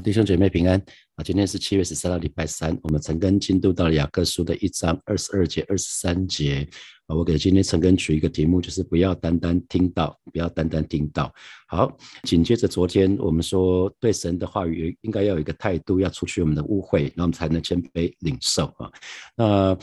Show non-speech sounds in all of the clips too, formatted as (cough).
弟兄姐妹平安啊！今天是七月十三号，礼拜三。我们陈根进度到了雅各书的一章二十二节、二十三节啊。我给今天陈根取一个题目，就是不要单单听到，不要单单听到。好，紧接着昨天我们说，对神的话语应该要有一个态度，要除去我们的误会，然后我们才能谦卑领受啊。那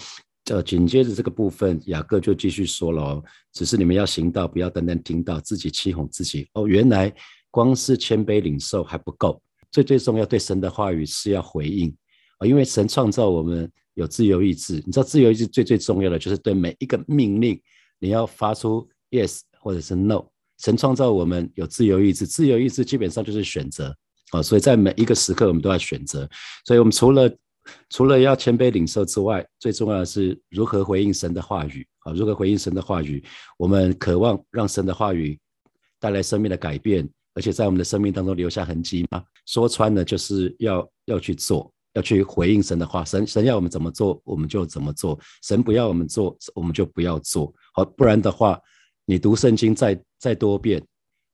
呃，紧接着这个部分，雅各就继续说了，只是你们要行道，不要单单听到，自己欺哄自己。哦，原来光是谦卑领受还不够。最最重要，对神的话语是要回应啊，因为神创造我们有自由意志。你知道，自由意志最最重要的就是对每一个命令，你要发出 yes 或者是 no。神创造我们有自由意志，自由意志基本上就是选择啊，所以在每一个时刻我们都要选择。所以我们除了除了要谦卑领受之外，最重要的是如何回应神的话语啊，如何回应神的话语。我们渴望让神的话语带来生命的改变。而且在我们的生命当中留下痕迹吗？说穿了就是要要去做，要去回应神的话。神神要我们怎么做，我们就怎么做；神不要我们做，我们就不要做。好，不然的话，你读圣经再再多遍，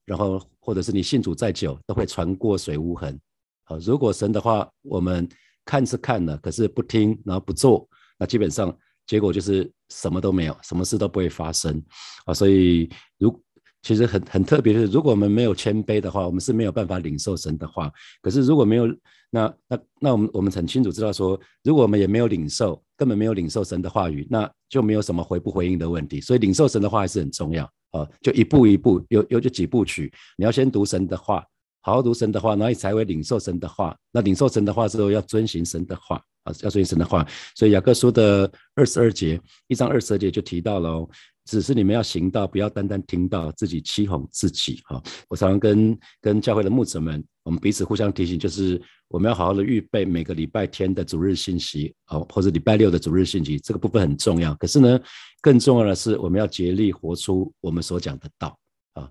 然后或者是你信主再久，都会船过水无痕。好，如果神的话我们看是看了，可是不听，然后不做，那基本上结果就是什么都没有，什么事都不会发生。啊，所以如。其实很很特别的是，如果我们没有谦卑的话，我们是没有办法领受神的话。可是如果没有那那那我们我们很清楚知道说，如果我们也没有领受，根本没有领受神的话语，那就没有什么回不回应的问题。所以领受神的话还是很重要啊，就一步一步有有就几步曲，你要先读神的话，好好读神的话，然后你才会领受神的话。那领受神的话之后，要遵循神的话啊，要遵循神的话。所以雅各书的二十二节，一章二十二节就提到了。只是你们要行道，不要单单听到自己欺哄自己哈。我常常跟跟教会的牧者们，我们彼此互相提醒，就是我们要好好的预备每个礼拜天的主日信息哦，或者礼拜六的主日信息，这个部分很重要。可是呢，更重要的是我们要竭力活出我们所讲的道啊。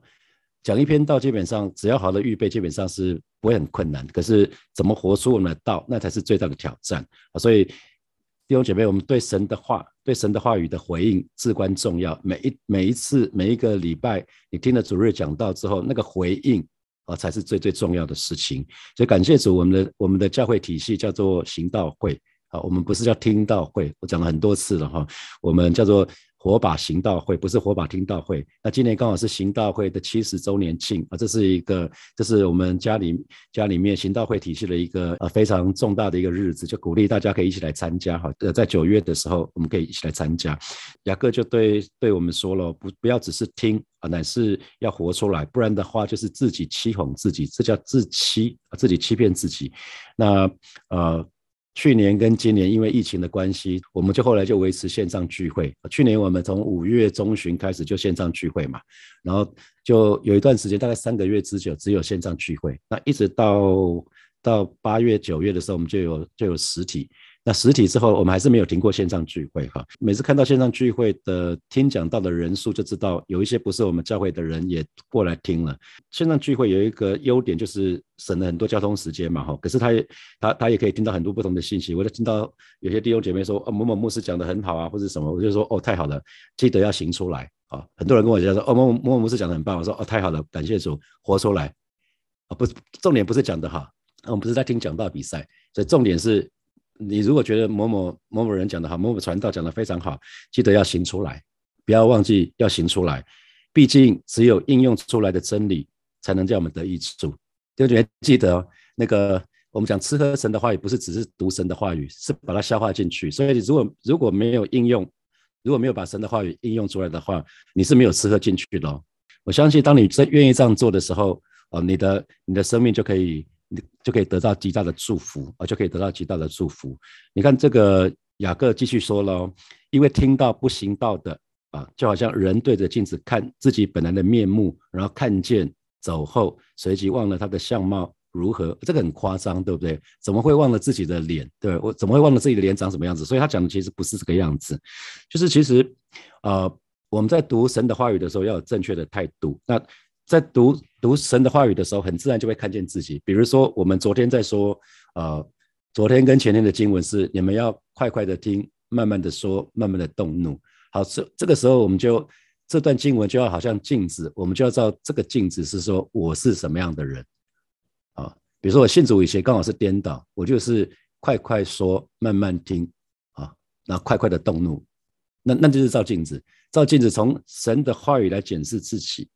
讲一篇道，基本上只要好的预备，基本上是不会很困难。可是怎么活出我们的道，那才是最大的挑战啊。所以。弟兄姐妹，我们对神的话、对神的话语的回应至关重要。每一每一次、每一个礼拜，你听了主日讲到之后，那个回应啊，才是最最重要的事情。所以感谢主，我们的我们的教会体系叫做行道会啊，我们不是叫听道会，我讲了很多次了哈，我们叫做。火把行道会不是火把听道会，那今年刚好是行道会的七十周年庆啊，这是一个，这是我们家里家里面行道会体系的一个呃非常重大的一个日子，就鼓励大家可以一起来参加哈。呃，在九月的时候，我们可以一起来参加。雅各就对对我们说了，不不要只是听啊，乃是要活出来，不然的话就是自己欺哄自己，这叫自欺啊，自己欺骗自己。那呃。去年跟今年因为疫情的关系，我们就后来就维持线上聚会。去年我们从五月中旬开始就线上聚会嘛，然后就有一段时间，大概三个月之久，只有线上聚会。那一直到到八月九月的时候，我们就有就有实体。那实体之后，我们还是没有停过线上聚会哈。每次看到线上聚会的听讲到的人数，就知道有一些不是我们教会的人也过来听了。线上聚会有一个优点，就是省了很多交通时间嘛哈。可是他也他他也可以听到很多不同的信息。我就听到有些弟兄姐妹说，哦某某牧师讲的很好啊，或者什么，我就说哦太好了，记得要行出来啊。很多人跟我讲说，哦某某某某牧师讲的很棒，我说哦太好了，感谢主，活出来啊。不，重点不是讲的哈，我们不是在听讲道比赛，所以重点是。你如果觉得某某某某人讲的好，某某传道讲的非常好，记得要行出来，不要忘记要行出来。毕竟只有应用出来的真理，才能叫我们得益处。弟兄，记得哦那个我们讲吃喝神的话语，不是只是读神的话语，是把它消化进去。所以你如果如果没有应用，如果没有把神的话语应用出来的话，你是没有吃喝进去的。我相信，当你真愿意这样做的时候，哦，你的你的生命就可以。你就可以得到极大的祝福啊，就可以得到极大的祝福。你看这个雅各继续说了，因为听到不行道的啊，就好像人对着镜子看自己本来的面目，然后看见走后，随即忘了他的相貌如何，这个很夸张，对不对？怎么会忘了自己的脸？对我怎么会忘了自己的脸长什么样子？所以他讲的其实不是这个样子，就是其实呃我们在读神的话语的时候要有正确的态度。那在读读神的话语的时候，很自然就会看见自己。比如说，我们昨天在说，呃，昨天跟前天的经文是你们要快快的听，慢慢的说，慢慢的动怒。好，这这个时候我们就这段经文就要好像镜子，我们就要知道这个镜子是说我是什么样的人啊。比如说我信主以前刚好是颠倒，我就是快快说，慢慢听啊，然后快快的动怒，那那就是照镜子，照镜子从神的话语来检视自己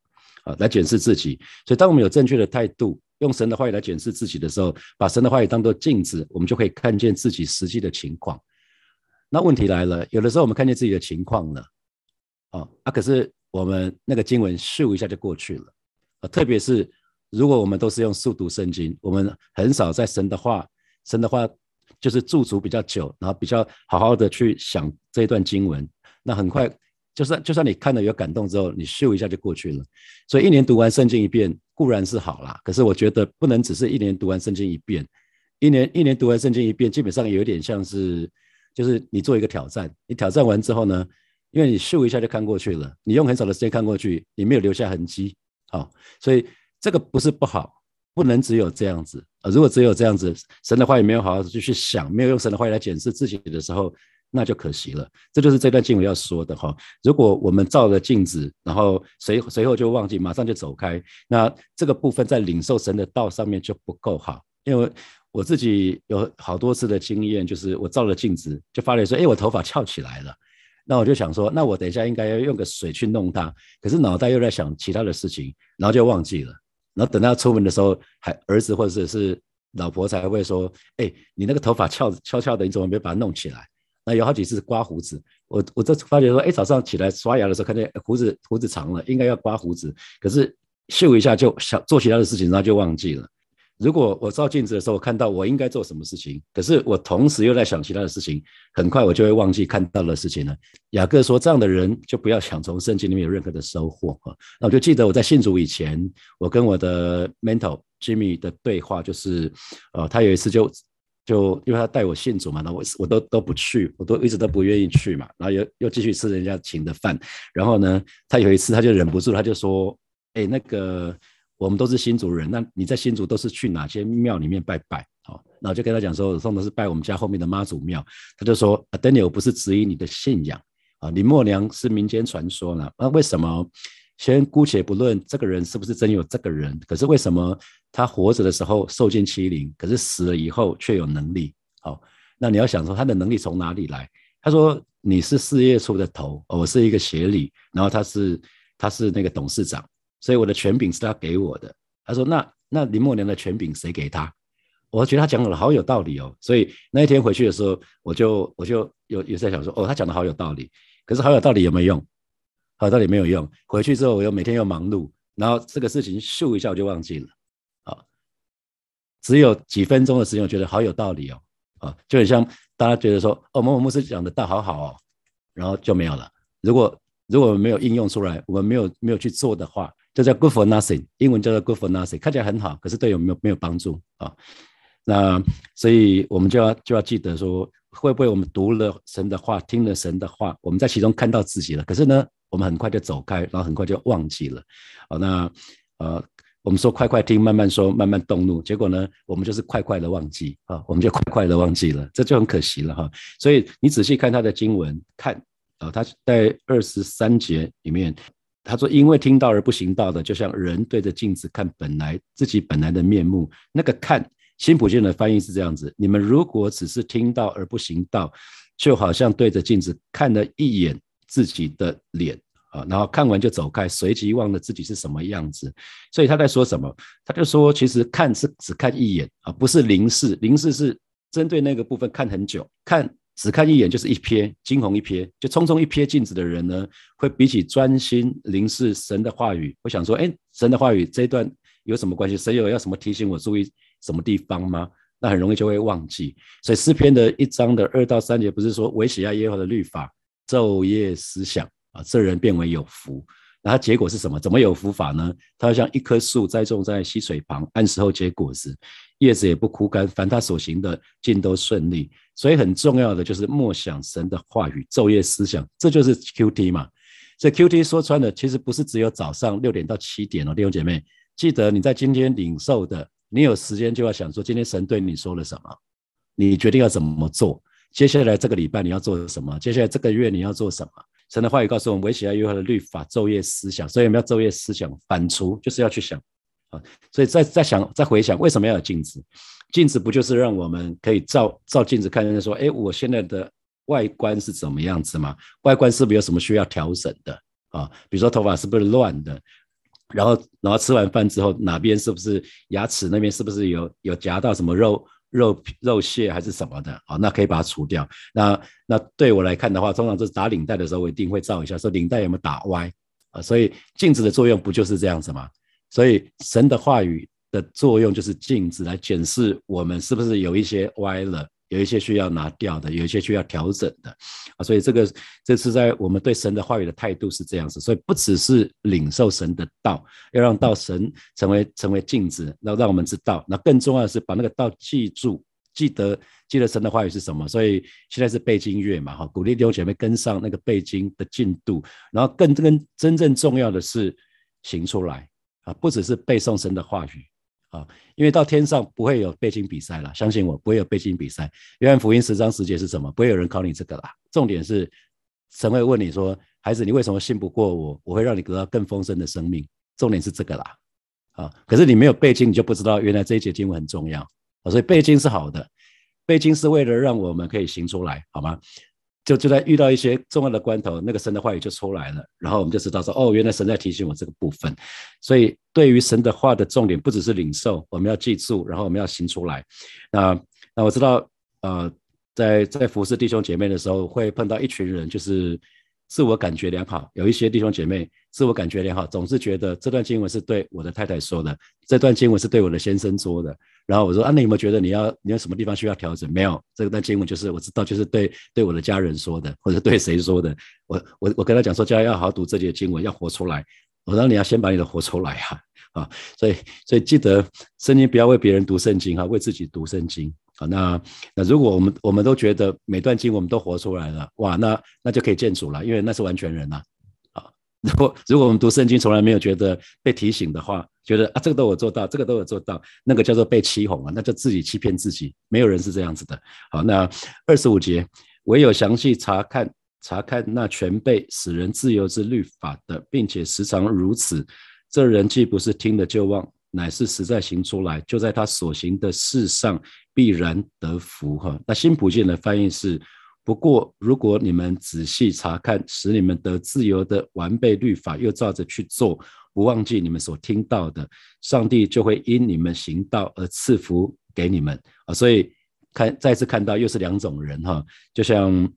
啊，来检视自己。所以当我们有正确的态度，用神的话语来检视自己的时候，把神的话语当做镜子，我们就可以看见自己实际的情况。那问题来了，有的时候我们看见自己的情况了，啊，啊，可是我们那个经文咻一下就过去了，啊，特别是。如果我们都是用速读圣经，我们很少在神的话，神的话就是驻足比较久，然后比较好好的去想这一段经文，那很快，就算就算你看了有感动之后，你咻一下就过去了。所以一年读完圣经一遍固然是好啦，可是我觉得不能只是一年读完圣经一遍，一年一年读完圣经一遍，基本上有点像是，就是你做一个挑战，你挑战完之后呢，因为你咻一下就看过去了，你用很少的时间看过去，你没有留下痕迹，好，所以。这个不是不好，不能只有这样子！如果只有这样子，神的话语没有好好的去想，没有用神的话语来检视自己的时候，那就可惜了。这就是这段经文要说的哈。如果我们照了镜子，然后随随后就忘记，马上就走开，那这个部分在领受神的道上面就不够好。因为我自己有好多次的经验，就是我照了镜子，就发现说，哎，我头发翘起来了。那我就想说，那我等一下应该要用个水去弄它，可是脑袋又在想其他的事情，然后就忘记了。然后等到出门的时候，还儿子或者是老婆才会说：“哎，你那个头发翘翘翘的，你怎么没把它弄起来？”那有好几次刮胡子，我我这发觉说：“哎，早上起来刷牙的时候，看见胡子胡子长了，应该要刮胡子，可是秀一下就想做其他的事情，然后就忘记了。”如果我照镜子的时候，我看到我应该做什么事情，可是我同时又在想其他的事情，很快我就会忘记看到的事情了。雅各说：“这样的人就不要想从圣经里面有任何的收获。”啊，那我就记得我在信主以前，我跟我的 mentor Jimmy 的对话，就是，呃，他有一次就就因为他带我信主嘛，那我我都都不去，我都一直都不愿意去嘛，然后又又继续吃人家请的饭，然后呢，他有一次他就忍不住，他就说：“哎，那个。”我们都是新族人，那你在新族都是去哪些庙里面拜拜？好，那我就跟他讲说，我送的是拜我们家后面的妈祖庙。他就说，啊，Daniel 不是质疑你的信仰啊，林默娘是民间传说呢。那为什么？先姑且不论这个人是不是真有这个人，可是为什么他活着的时候受尽欺凌，可是死了以后却有能力？好，那你要想说他的能力从哪里来？他说你是事业处的头，我是一个协理，然后他是他是那个董事长。所以我的权柄是他给我的。他说：“那那林默娘的权柄谁给他？”我觉得他讲的好有道理哦。所以那一天回去的时候，我就我就有有在想说：“哦，他讲的好有道理。”可是好有道理有没有用？好到底没有用。回去之后，我又每天又忙碌，然后这个事情咻一下我就忘记了。啊，只有几分钟的时间，我觉得好有道理哦。啊，就很像大家觉得说：“哦，某某牧师讲的道好好哦。”然后就没有了。如果如果没有应用出来，我们没有没有去做的话，就叫 good for nothing，英文叫做 good for nothing，看起来很好，可是对有没有没有帮助啊？那所以我们就要就要记得说，会不会我们读了神的话，听了神的话，我们在其中看到自己了，可是呢，我们很快就走开，然后很快就忘记了。好，那呃，我们说快快听，慢慢说，慢慢动怒，结果呢，我们就是快快的忘记啊，我们就快快的忘记了，这就很可惜了哈。所以你仔细看他的经文，看啊，他在二十三节里面。他说：“因为听到而不行道的，就像人对着镜子看本来自己本来的面目。那个看新普京的翻译是这样子：你们如果只是听到而不行道，就好像对着镜子看了一眼自己的脸啊，然后看完就走开，随即忘了自己是什么样子。所以他在说什么？他就说，其实看是只看一眼啊，不是凝视。凝视是针对那个部分看很久，看。”只看一眼就是一瞥，惊鸿一瞥，就匆匆一瞥镜子的人呢，会比起专心凝视神的话语，我想说，哎，神的话语这一段有什么关系？神有要什么提醒我注意什么地方吗？那很容易就会忘记。所以诗篇的一章的二到三节不是说，维喜亚耶和的律法，昼夜思想啊，这人变为有福。那他结果是什么？怎么有福法呢？他像一棵树栽种在溪水旁，按时候结果子，叶子也不枯干，凡他所行的尽都顺利。所以很重要的就是默想神的话语，昼夜思想，这就是 Q T 嘛。所以 Q T 说穿了，其实不是只有早上六点到七点哦，弟兄姐妹，记得你在今天领受的，你有时间就要想说，今天神对你说了什么，你决定要怎么做，接下来这个礼拜你要做什么，接下来这个月你要做什么。神的话语告诉我们，维喜爱约翰的律法，昼夜思想。所以我们要昼夜思想，反刍就是要去想，啊。所以再再想再回想，为什么要有镜子？镜子不就是让我们可以照照镜子看见说，哎，我现在的外观是怎么样子吗？外观是不是有什么需要调整的啊？比如说头发是不是乱的？然后然后吃完饭之后，哪边是不是牙齿那边是不是有有夹到什么肉肉肉屑还是什么的？啊，那可以把它除掉。那那对我来看的话，通常就是打领带的时候，我一定会照一下，说领带有没有打歪啊？所以镜子的作用不就是这样子吗？所以神的话语。的作用就是镜子来检视我们是不是有一些歪了，有一些需要拿掉的，有一些需要调整的啊。所以这个这是在我们对神的话语的态度是这样子。所以不只是领受神的道，要让道神成为成为镜子，然后让我们知道。那更重要的是把那个道记住，记得记得神的话语是什么。所以现在是背经月嘛，哈，鼓励弟兄姐妹跟上那个背经的进度。然后更更真正重要的是行出来啊，不只是背诵神的话语。啊，因为到天上不会有背经比赛了，相信我，不会有背经比赛。约翰福音十章十节是什么？不会有人考你这个啦。重点是神会问你说：“孩子，你为什么信不过我？我会让你得到更丰盛的生命。”重点是这个啦。啊，可是你没有背经，你就不知道原来这一节经文很重要啊。所以背经是好的，背经是为了让我们可以行出来，好吗？就就在遇到一些重要的关头，那个神的话语就出来了，然后我们就知道说，哦，原来神在提醒我这个部分。所以对于神的话的重点，不只是领受，我们要记住，然后我们要行出来。那那我知道，呃，在在服侍弟兄姐妹的时候，会碰到一群人，就是。自我感觉良好，有一些弟兄姐妹自我感觉良好，总是觉得这段经文是对我的太太说的，这段经文是对我的先生说的。然后我说啊，那有没有觉得你要你有什么地方需要调整？没有，这段经文就是我知道，就是对对我的家人说的，或者对谁说的？我我我跟他讲说，家要好好读这节经文，要活出来。我说你要先把你的活出来啊啊！所以所以记得圣经不要为别人读圣经哈，为自己读圣经。好，那那如果我们我们都觉得每段经我们都活出来了，哇，那那就可以见主了，因为那是完全人呐。如果 (laughs) 如果我们读圣经从来没有觉得被提醒的话，觉得啊这个都有做到，这个都有做到，那个叫做被欺哄啊，那就自己欺骗自己，没有人是这样子的。好，那二十五节，唯有详细查看查看那全被使人自由之律法的，并且时常如此，这人既不是听了就忘。乃是实在行出来，就在他所行的事上必然得福哈。那新普健的翻译是：不过如果你们仔细查看，使你们得自由的完备律法，又照着去做，不忘记你们所听到的，上帝就会因你们行道而赐福给你们啊。所以看再次看到又是两种人哈，就像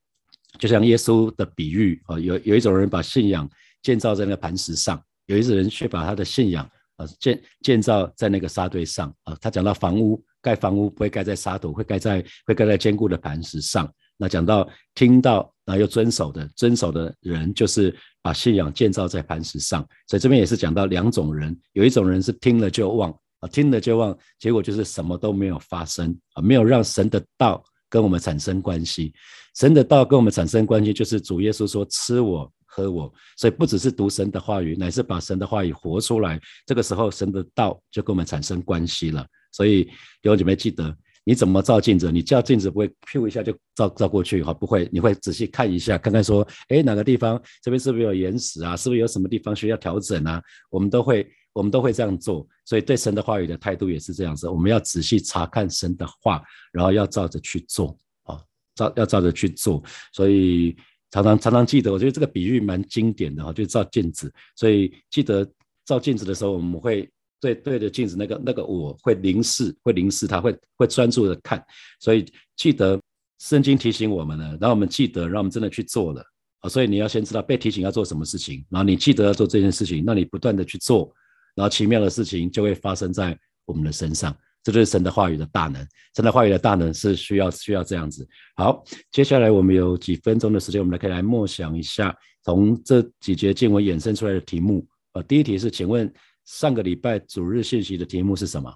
就像耶稣的比喻啊，有有一种人把信仰建造在那个磐石上，有一种人却把他的信仰。啊，建建造在那个沙堆上啊，他讲到房屋盖房屋不会盖在沙土，会盖在会盖在坚固的磐石上。那讲到听到然后又遵守的遵守的人，就是把信仰建造在磐石上。所以这边也是讲到两种人，有一种人是听了就忘啊，听了就忘，结果就是什么都没有发生啊，没有让神的道跟我们产生关系。神的道跟我们产生关系，就是主耶稣说吃我。喝我，所以不只是读神的话语，乃是把神的话语活出来。这个时候，神的道就跟我们产生关系了。所以弟兄姐妹记得，你怎么照镜子？你照镜子不会咻一下就照照过去哈，不会，你会仔细看一下，看看说，哎，哪个地方这边是不是有岩石啊？是不是有什么地方需要调整啊？我们都会，我们都会这样做。所以对神的话语的态度也是这样子，我们要仔细查看神的话，然后要照着去做啊，照要照着去做。所以。常常常常记得，我觉得这个比喻蛮经典的哈，就照镜子。所以记得照镜子的时候，我们会对对着镜子那个那个我会凝视，会凝视它，会会专注的看。所以记得圣经提醒我们了，然后我们记得，让我们真的去做了啊。所以你要先知道被提醒要做什么事情，然后你记得要做这件事情，那你不断的去做，然后奇妙的事情就会发生在我们的身上。这就是神的话语的大能，神的话语的大能是需要需要这样子。好，接下来我们有几分钟的时间，我们来可以来默想一下，从这几节经文衍生出来的题目。呃，第一题是，请问上个礼拜主日信息的题目是什么？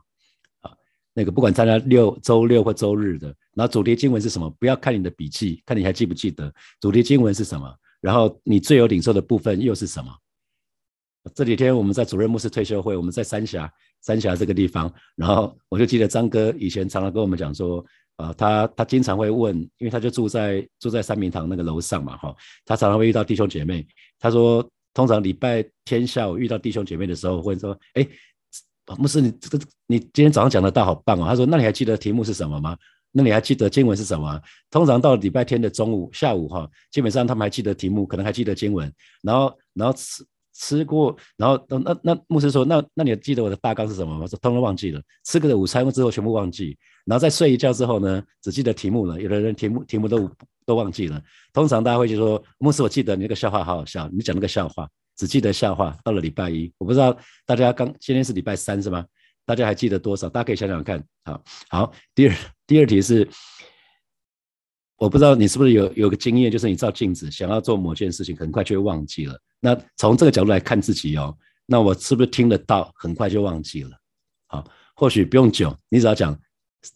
啊，那个不管参加六周六或周日的，然后主题经文是什么？不要看你的笔记，看你还记不记得主题经文是什么？然后你最有领受的部分又是什么？这几天我们在主任牧师退休会，我们在三峡。三峡这个地方，然后我就记得张哥以前常常跟我们讲说，啊，他他经常会问，因为他就住在住在三明堂那个楼上嘛，哈，他常常会遇到弟兄姐妹。他说，通常礼拜天下午遇到弟兄姐妹的时候，会说，哎，牧师，你这个你今天早上讲的道好棒哦。他说，那你还记得题目是什么吗？那你还记得经文是什么？通常到礼拜天的中午、下午哈，基本上他们还记得题目，可能还记得经文。然后，然后吃过，然后那那那牧师说，那那你记得我的大纲是什么吗？说通通忘记了。吃个午餐之后全部忘记，然后再睡一觉之后呢，只记得题目了。有的人题目题目都都忘记了。通常大家会就说，牧师，我记得你那个笑话好好笑，你讲那个笑话，只记得笑话。到了礼拜一，我不知道大家刚今天是礼拜三是吗？大家还记得多少？大家可以想想看。好，好，第二第二题是，我不知道你是不是有有个经验，就是你照镜子想要做某件事情，很快就会忘记了。那从这个角度来看自己哦，那我是不是听得到，很快就忘记了？好，或许不用久，你只要讲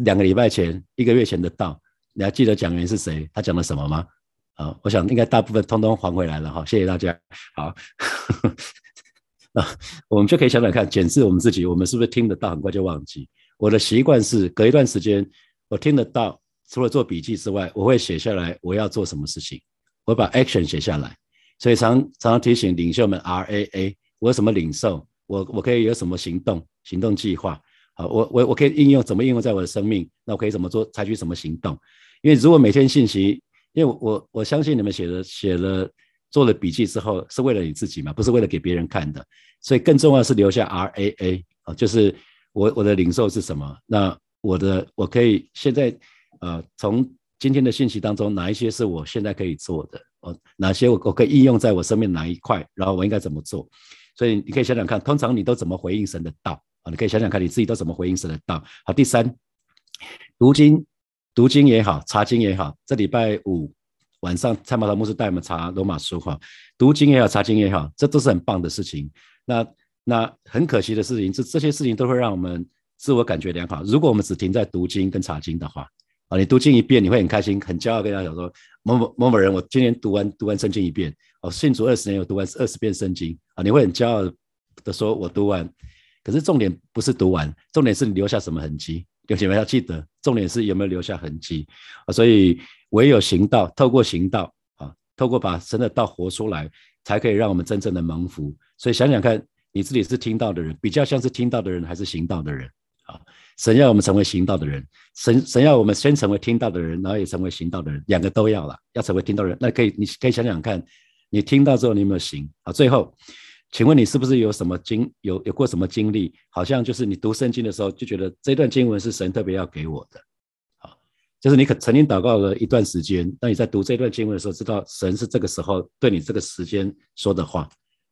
两个礼拜前、一个月前的道，你还记得讲员是谁？他讲了什么吗？啊，我想应该大部分通通还回来了哈。谢谢大家。好。(laughs) 那，我们就可以想想看，检视我们自己，我们是不是听得到，很快就忘记。我的习惯是隔一段时间，我听得到，除了做笔记之外，我会写下来我要做什么事情，我把 action 写下来。所以常常提醒领袖们，R A A，我有什么领受，我我可以有什么行动，行动计划。好，我我我可以应用怎么应用在我的生命？那我可以怎么做，采取什么行动？因为如果每天信息，因为我我相信你们写的写了。做了笔记之后，是为了你自己嘛？不是为了给别人看的。所以更重要是留下 R A A 啊，就是我我的领受是什么？那我的我可以现在呃，从今天的信息当中，哪一些是我现在可以做的？哦，哪些我我可以应用在我生命哪一块？然后我应该怎么做？所以你可以想想看，通常你都怎么回应神的道啊？你可以想想看你自己都怎么回应神的道。好，第三，读经读经也好，查经也好，这礼拜五。晚上蔡马头牧师带我们查罗马书哈，读经也好，查经也好，这都是很棒的事情。那那很可惜的事情，这这些事情都会让我们自我感觉良好。如果我们只停在读经跟查经的话，啊，你读经一遍，你会很开心、很骄傲，跟大家讲说某某某某人，我今年读完读完圣经一遍，哦，信主二十年，我读完二十遍圣经啊，你会很骄傲的说，我读完。可是重点不是读完，重点是你留下什么痕迹。有姐妹要记得，重点是有没有留下痕迹啊。所以。唯有行道，透过行道啊，透过把神的道活出来，才可以让我们真正的蒙福。所以想想看，你自己是听到的人，比较像是听到的人，还是行道的人啊？神要我们成为行道的人，神神要我们先成为听到的人，然后也成为行道的人，两个都要了。要成为听到人，那可以，你可以想想看，你听到之后你有没有行好？最后，请问你是不是有什么经有有过什么经历？好像就是你读圣经的时候，就觉得这段经文是神特别要给我的。就是你可曾经祷告了一段时间，当你在读这段经文的时候，知道神是这个时候对你这个时间说的话，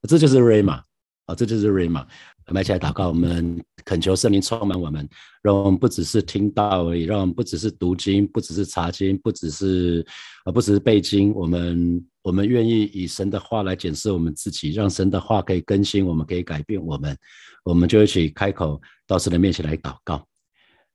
这就是 Rama 啊，这就是 Rama。我们一起来祷告，我们恳求圣灵充满我们，让我们不只是听到而已，让我们不只是读经，不只是查经，不只是啊，不只是背经，我们我们愿意以神的话来检视我们自己，让神的话可以更新我们，可以改变我们，我们就一起开口到神的面前来祷告。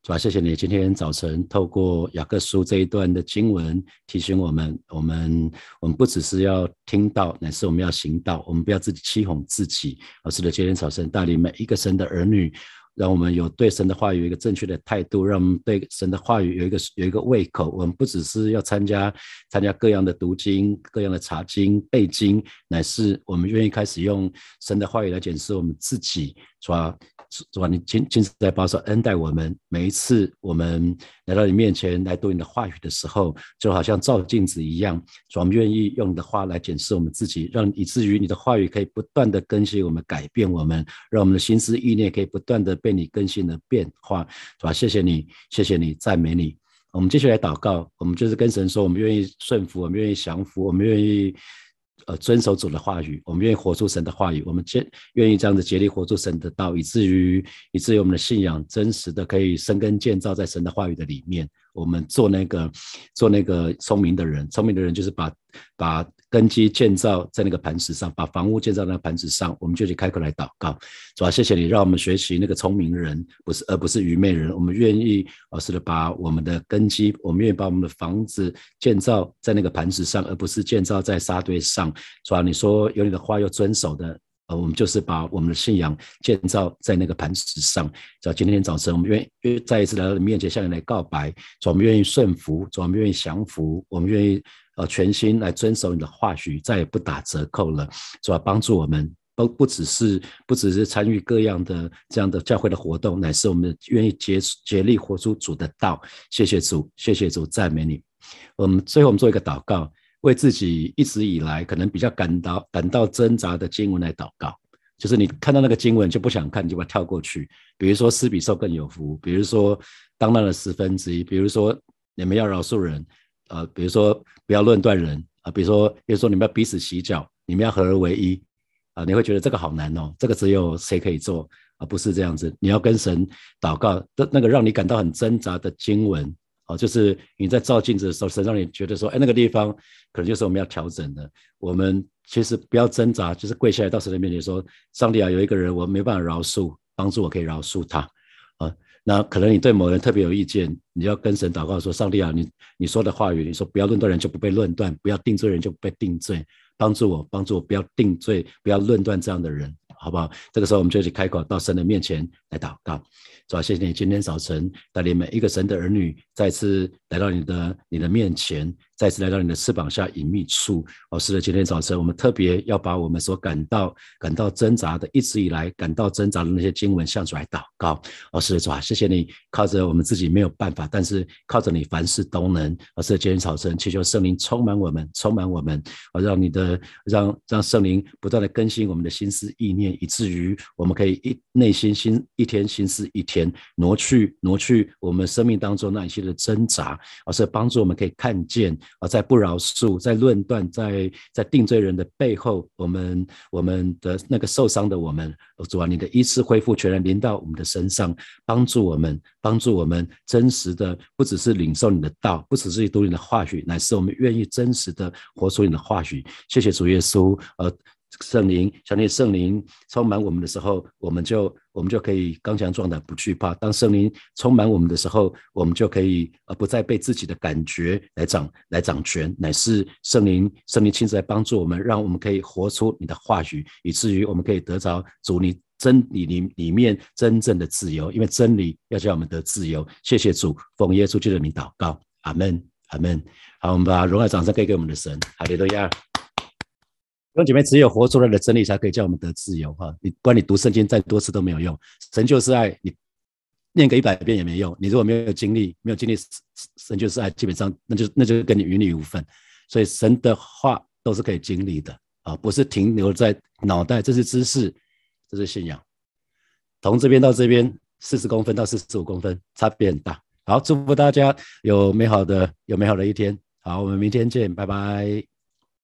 主啊，谢谢你今天早晨透过雅各书这一段的经文提醒我们，我们我们不只是要听到，乃是我们要行道。我们不要自己欺哄自己，而是的今天早晨带领每一个神的儿女，让我们有对神的话语有一个正确的态度，让我们对神的话语有一个有一个胃口。我们不只是要参加参加各样的读经、各样的查经、背经，乃是我们愿意开始用神的话语来检视我们自己，是吧是吧？你亲亲自在保守恩待我们，每一次我们来到你面前来读你的话语的时候，就好像照镜子一样。我们愿意用你的话来检视我们自己，让以至于你的话语可以不断的更新我们、改变我们，让我们的心思意念可以不断的被你更新的变化，是吧？谢谢你，谢谢你，赞美你。我们继续来祷告，我们就是跟神说，我们愿意顺服，我们愿意降服，我们愿意。呃，遵守主的话语，我们愿意活出神的话语，我们坚愿意这样子竭力活出神的道，以至于以至于我们的信仰真实的可以生根建造在神的话语的里面。我们做那个做那个聪明的人，聪明的人就是把把。根基建造在那个磐石上，把房屋建造在那磐石上，我们就去开口来祷告，主啊，谢谢你让我们学习那个聪明人，不是而不是愚昧人。我们愿意，而是的把我们的根基，我们愿意把我们的房子建造在那个磐石上，而不是建造在沙堆上。主啊，你说有你的话要遵守的。呃，我们就是把我们的信仰建造在那个磐石上。在今天早晨，我们愿意再一次来到你面前，向你来告白。主，我们愿意顺服；主，我们愿意降服；我们愿意呃全心来遵守你的话语，再也不打折扣了。主，帮助我们。不不只是不只是参与各样的这样的教会的活动，乃是我们愿意竭竭力活出主的道。谢谢主，谢谢主，赞美你。我们最后我们做一个祷告，为自己一直以来可能比较感到感到挣扎的经文来祷告。就是你看到那个经文就不想看，你就把它跳过去。比如说施比受更有福，比如说当那的十分之一，比如说你们要饶恕人，呃，比如说不要论断人啊，比如说比如说你们要彼此洗脚，你们要合而为一啊，你会觉得这个好难哦，这个只有谁可以做啊？不是这样子，你要跟神祷告的那个让你感到很挣扎的经文哦，就是你在照镜子的时候，神让你觉得说，哎，那个地方可能就是我们要调整的，我们。其实不要挣扎，就是跪下来到神的面前说：“上帝啊，有一个人我没办法饶恕，帮助我可以饶恕他。”啊，那可能你对某人特别有意见，你要跟神祷告说：“上帝啊，你你说的话语，你说不要论断人就不被论断，不要定罪人就不被定罪，帮助我，帮助我不要定罪，不要论断这样的人，好不好？”这个时候我们就去开口到神的面前来祷告。主啊，谢谢你今天早晨带领每一个神的儿女再次来到你的你的面前。再次来到你的翅膀下隐秘处，哦，是的，今天早晨我们特别要把我们所感到感到挣扎的，一直以来感到挣扎的那些经文向主来祷告，哦，是的，主啊，谢谢你靠着我们自己没有办法，但是靠着你凡事都能，哦，是的，今天早晨祈求圣灵充满我们，充满我们，哦，让你的让让圣灵不断的更新我们的心思意念，以至于我们可以一内心心一天心思一天挪去挪去我们生命当中那一些的挣扎，而是帮助我们可以看见。啊，在不饶恕、在论断、在在定罪人的背后，我们我们的那个受伤的我们，主啊，你的一次恢复全然临到我们的身上，帮助我们，帮助我们真实的，不只是领受你的道，不只是读你的话语，乃是我们愿意真实的活出你的话语。谢谢主耶稣，呃。圣灵，相信圣灵充满我们的时候，我们就我们就可以刚强壮胆，不惧怕。当圣灵充满我们的时候，我们就可以呃不再被自己的感觉来掌来掌权，乃是圣灵圣灵亲自来帮助我们，让我们可以活出你的话语，以至于我们可以得着主你真理里里面真正的自由。因为真理要叫我们得自由。谢谢主，奉耶稣基督的名祷告，阿门，阿门。好，我们把荣耀掌声给给我们的神，哈利路亚。弟兄姐妹，只有活出来的真理才可以叫我们得自由哈！你不管你读圣经再多次都没有用，神就是爱你，念个一百遍也没用。你如果没有经历，没有经历神就是爱，基本上那就那就跟你与你无分。所以神的话都是可以经历的啊，不是停留在脑袋，这是知识，这是信仰。从这边到这边四十公分到四十五公分，差别很大。好，祝福大家有美好的有美好的一天。好，我们明天见，拜拜。